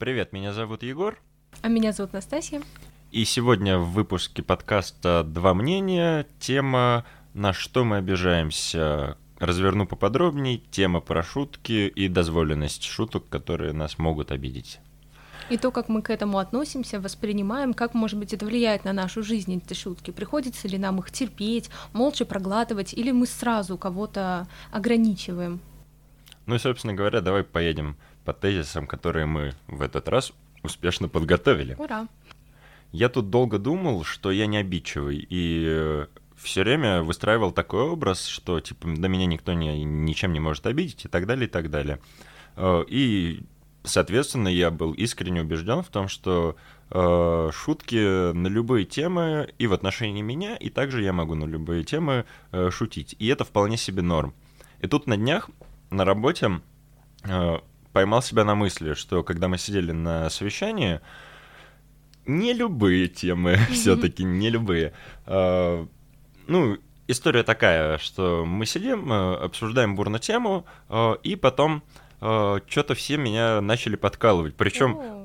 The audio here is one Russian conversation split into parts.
Привет, меня зовут Егор. А меня зовут Настасья. И сегодня в выпуске подкаста «Два мнения» тема «На что мы обижаемся?» Разверну поподробнее. Тема про шутки и дозволенность шуток, которые нас могут обидеть. И то, как мы к этому относимся, воспринимаем, как, может быть, это влияет на нашу жизнь, эти шутки. Приходится ли нам их терпеть, молча проглатывать, или мы сразу кого-то ограничиваем. Ну и, собственно говоря, давай поедем по тезисам, которые мы в этот раз успешно подготовили. Ура! Я тут долго думал, что я не обидчивый, и все время выстраивал такой образ, что типа до меня никто не, ничем не может обидеть и так далее, и так далее. Э, и, соответственно, я был искренне убежден в том, что э, шутки на любые темы и в отношении меня, и также я могу на любые темы э, шутить. И это вполне себе норм. И тут на днях на работе э, поймал себя на мысли, что когда мы сидели на совещании, не любые темы, все-таки не любые. Э, ну, история такая, что мы сидим, э, обсуждаем бурно тему, э, и потом э, что-то все меня начали подкалывать. Причем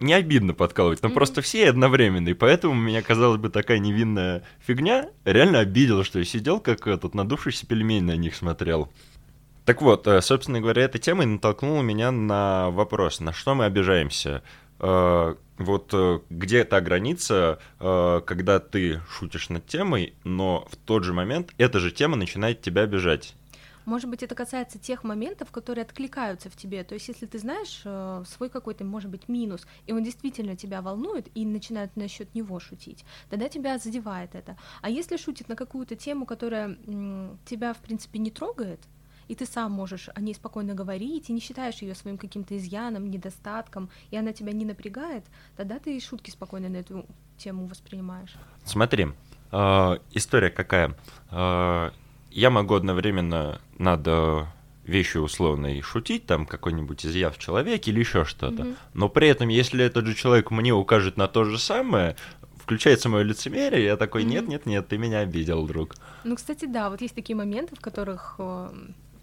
не обидно подкалывать, но mm-hmm. просто все одновременно. И поэтому меня казалось бы такая невинная фигня реально обидела, что я сидел как этот надувшийся пельмень на них смотрел. Так вот, собственно говоря, эта тема натолкнула меня на вопрос, на что мы обижаемся вот э, где та граница, э, когда ты шутишь над темой, но в тот же момент эта же тема начинает тебя обижать. Может быть, это касается тех моментов, которые откликаются в тебе. То есть, если ты знаешь э, свой какой-то, может быть, минус, и он действительно тебя волнует, и начинает насчет него шутить, тогда тебя задевает это. А если шутит на какую-то тему, которая тебя, в принципе, не трогает, и ты сам можешь о ней спокойно говорить, и не считаешь ее своим каким-то изъяном, недостатком, и она тебя не напрягает, тогда ты и шутки спокойно на эту тему воспринимаешь. Смотри, э, история какая. Э, я могу одновременно над э, вещью условной шутить, там какой-нибудь изъяв в человеке или еще что-то. Mm-hmm. Но при этом, если этот же человек мне укажет на то же самое, включается мое лицемерие, я такой, нет, нет, нет, ты меня обидел, друг. Ну, кстати, да, вот есть такие моменты, в которых э,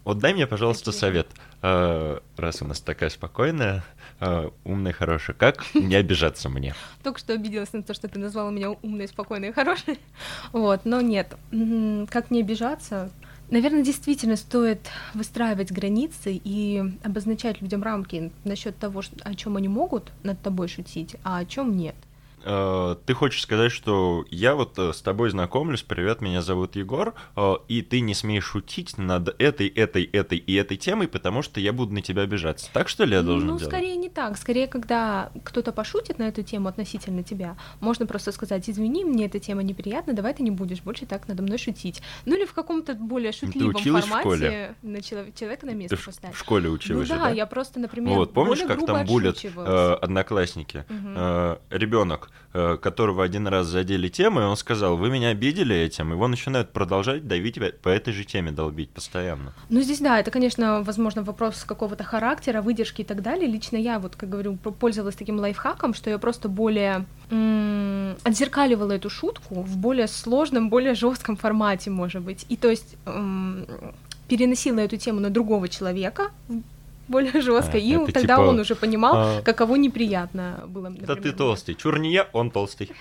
вот дай мне, пожалуйста, совет. А, раз у нас такая спокойная, а, умная, хорошая, как не обижаться мне? Только что обиделась на то, что ты назвала меня умной, спокойной и хорошей. Вот, но нет. Как не обижаться? Наверное, действительно стоит выстраивать границы и обозначать людям рамки насчет того, о чем они могут над тобой шутить, а о чем нет. Э, ты хочешь сказать, что я вот э, с тобой знакомлюсь, привет, меня зовут Егор, э, и ты не смеешь шутить над этой, этой, этой и этой темой, потому что я буду на тебя обижаться. Так что ли я должен ну, делать? Ну, скорее не так. Скорее, когда кто-то пошутит на эту тему относительно тебя, можно просто сказать, извини, мне эта тема неприятна, давай ты не будешь больше так надо мной шутить. Ну или в каком-то более шутливом ты формате на человека на место ты поставить. в школе училась Ну да, да, я просто, например, Вот, помнишь, как там булят э, одноклассники? Угу. Э, ребенок которого один раз задели темы, и он сказал, вы меня обидели этим, его начинают продолжать давить по этой же теме, долбить постоянно. Ну, здесь, да, это, конечно, возможно, вопрос какого-то характера, выдержки и так далее. Лично я, вот, как говорю, пользовалась таким лайфхаком, что я просто более отзеркаливала эту шутку в более сложном, более жестком формате, может быть. И то есть м- переносила эту тему на другого человека, более жестко. А, и тогда типа... он уже понимал, а... каково неприятно было. Например, да ты толстый. Чур не я, он толстый.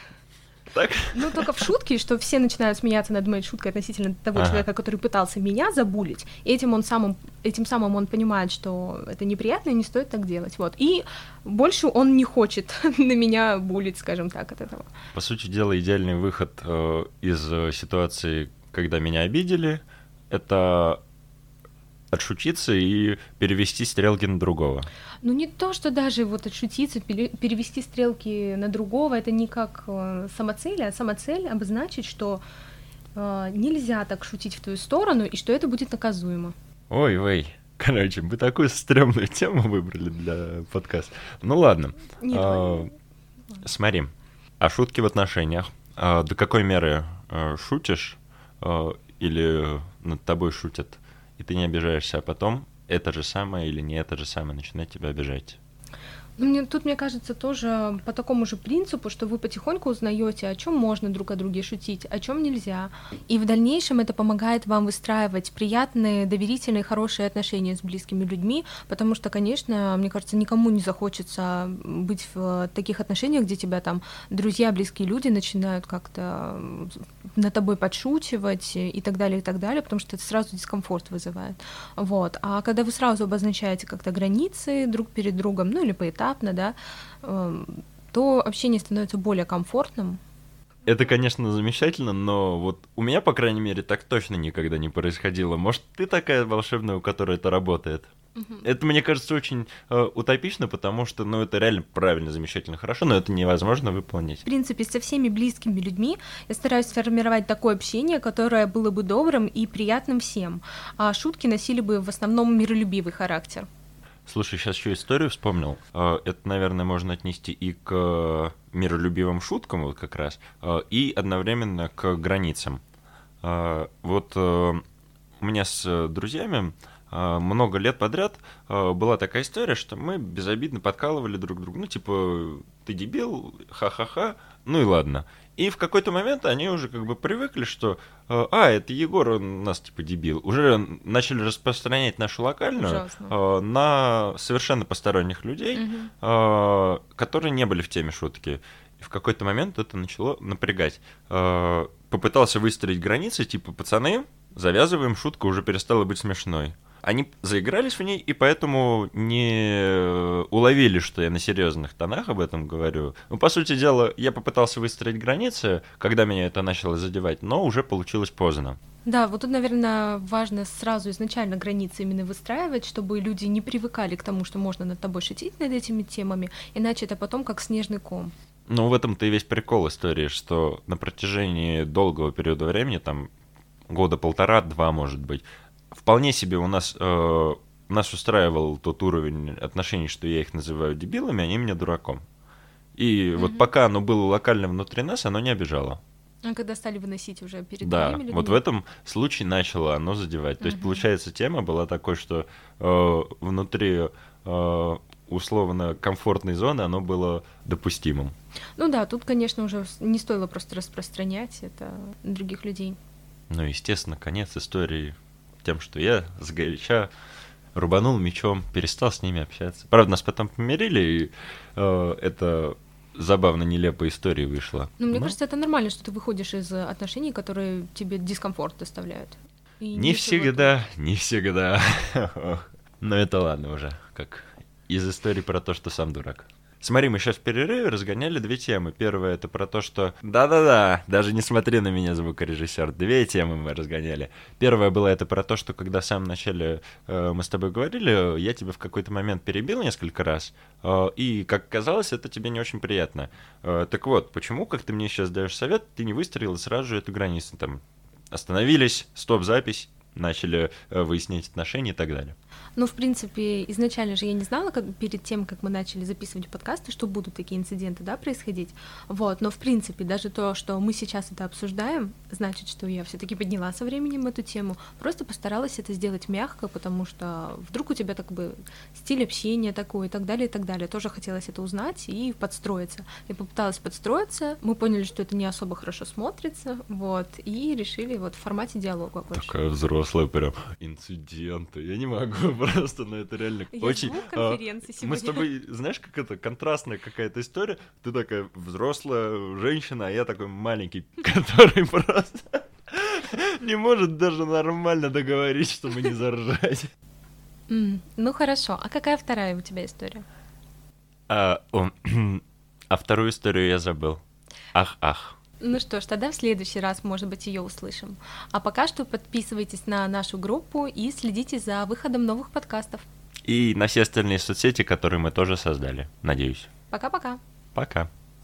Так? Ну, только в шутке, что все начинают смеяться над моей шуткой относительно того ага. человека, который пытался меня забулить. Этим он самым, этим самым он понимает, что это неприятно и не стоит так делать. Вот. И больше он не хочет на меня булить, скажем так, от этого. По сути дела, идеальный выход э, из э, ситуации, когда меня обидели, это отшутиться и перевести стрелки на другого. Ну не то, что даже вот отшутиться, перевести стрелки на другого, это не как э, самоцель, а самоцель обозначить, что э, нельзя так шутить в твою сторону и что это будет наказуемо. Ой, ой. Короче, мы такую стрёмную тему выбрали для подкаста. Ну ладно. Нет, а, смотри, а шутки в отношениях? А, до какой меры а, шутишь а, или над тобой шутят? И ты не обижаешься, а потом это же самое или не это же самое начинает тебя обижать. Ну, мне, тут, мне кажется, тоже по такому же принципу, что вы потихоньку узнаете, о чем можно друг о друге шутить, о чем нельзя. И в дальнейшем это помогает вам выстраивать приятные, доверительные, хорошие отношения с близкими людьми, потому что, конечно, мне кажется, никому не захочется быть в таких отношениях, где тебя там друзья, близкие люди начинают как-то на тобой подшучивать и так далее, и так далее, потому что это сразу дискомфорт вызывает. Вот. А когда вы сразу обозначаете как-то границы друг перед другом, ну или поэтапно, поэтапно, да, эм, то общение становится более комфортным. Это, конечно, замечательно, но вот у меня, по крайней мере, так точно никогда не происходило. Может, ты такая волшебная, у которой это работает? Угу. Это, мне кажется, очень э, утопично, потому что, ну, это реально правильно, замечательно, хорошо, но это невозможно выполнить. В принципе, со всеми близкими людьми я стараюсь сформировать такое общение, которое было бы добрым и приятным всем, а шутки носили бы в основном миролюбивый характер. Слушай, сейчас еще историю вспомнил. А, это, наверное, можно отнести и к миролюбивым шуткам, вот как раз, а, и одновременно к границам. Вот э, у меня с друзьями много лет подряд была такая история, что мы безобидно подкалывали друг друга. Ну, типа, ты дебил, ха-ха-ха, ну и ладно. И в какой-то момент они уже как бы привыкли, что э, а, это Егор, он нас типа дебил. Уже начали распространять нашу локальную э, на совершенно посторонних людей, угу. которые не были в теме шутки. И в какой-то момент это начало напрягать. Попытался выстроить границы, типа, пацаны, завязываем, шутка уже перестала быть смешной они заигрались в ней, и поэтому не уловили, что я на серьезных тонах об этом говорю. Ну, по сути дела, я попытался выстроить границы, когда меня это начало задевать, но уже получилось поздно. Да, вот тут, наверное, важно сразу изначально границы именно выстраивать, чтобы люди не привыкали к тому, что можно над тобой шутить над этими темами, иначе это потом как снежный ком. Ну, в этом-то и весь прикол истории, что на протяжении долгого периода времени, там, года полтора-два, может быть, вполне себе у нас э, нас устраивал тот уровень отношений, что я их называю дебилами, они меня дураком. И mm-hmm. вот пока оно было локально внутри нас, оно не обижало. А когда стали выносить уже перед Да, людьми? вот в этом случае начало оно задевать. То есть, получается, тема была такой, что э, внутри э, условно комфортной зоны оно было допустимым. Ну да, тут, конечно, уже не стоило просто распространять это других людей. Ну, естественно, конец истории тем, что я сгоряча рубанул мечом, перестал с ними общаться. Правда, нас потом помирили, и э, это забавно нелепая история вышла. Ну, мне Но... кажется, это нормально, что ты выходишь из отношений, которые тебе дискомфорт доставляют. И не всегда, не всегда. Но это ладно уже, как из истории про то, что сам дурак. Смотри, мы сейчас в перерыве разгоняли две темы. Первая это про то, что... Да-да-да, даже не смотри на меня, звукорежиссер. Две темы мы разгоняли. Первая была это про то, что когда в самом начале э, мы с тобой говорили, я тебя в какой-то момент перебил несколько раз, э, и, как казалось, это тебе не очень приятно. Э, так вот, почему, как ты мне сейчас даешь совет, ты не выстроил сразу же эту границу? Там, остановились, стоп-запись, начали э, выяснять отношения и так далее. Ну, в принципе, изначально же я не знала, как перед тем, как мы начали записывать подкасты, что будут такие инциденты, да, происходить. Вот, но в принципе, даже то, что мы сейчас это обсуждаем, значит, что я все-таки подняла со временем эту тему. Просто постаралась это сделать мягко, потому что вдруг у тебя так бы стиль общения такой и так далее, и так далее. Тоже хотелось это узнать и подстроиться. Я попыталась подстроиться, мы поняли, что это не особо хорошо смотрится, вот, и решили вот в формате диалога больше. Такая взрослая прям инциденты. Я не могу просто, но это реально Я очень... А, мы с тобой, знаешь, как это, контрастная какая-то история. Ты такая взрослая женщина, а я такой маленький, который просто не может даже нормально договорить, чтобы не заржать. Mm, ну хорошо, а какая вторая у тебя история? А, о, а вторую историю я забыл. Ах, ах. Ну что ж, тогда в следующий раз, может быть, ее услышим. А пока что подписывайтесь на нашу группу и следите за выходом новых подкастов. И на все остальные соцсети, которые мы тоже создали, надеюсь. Пока-пока. Пока. -пока. Пока.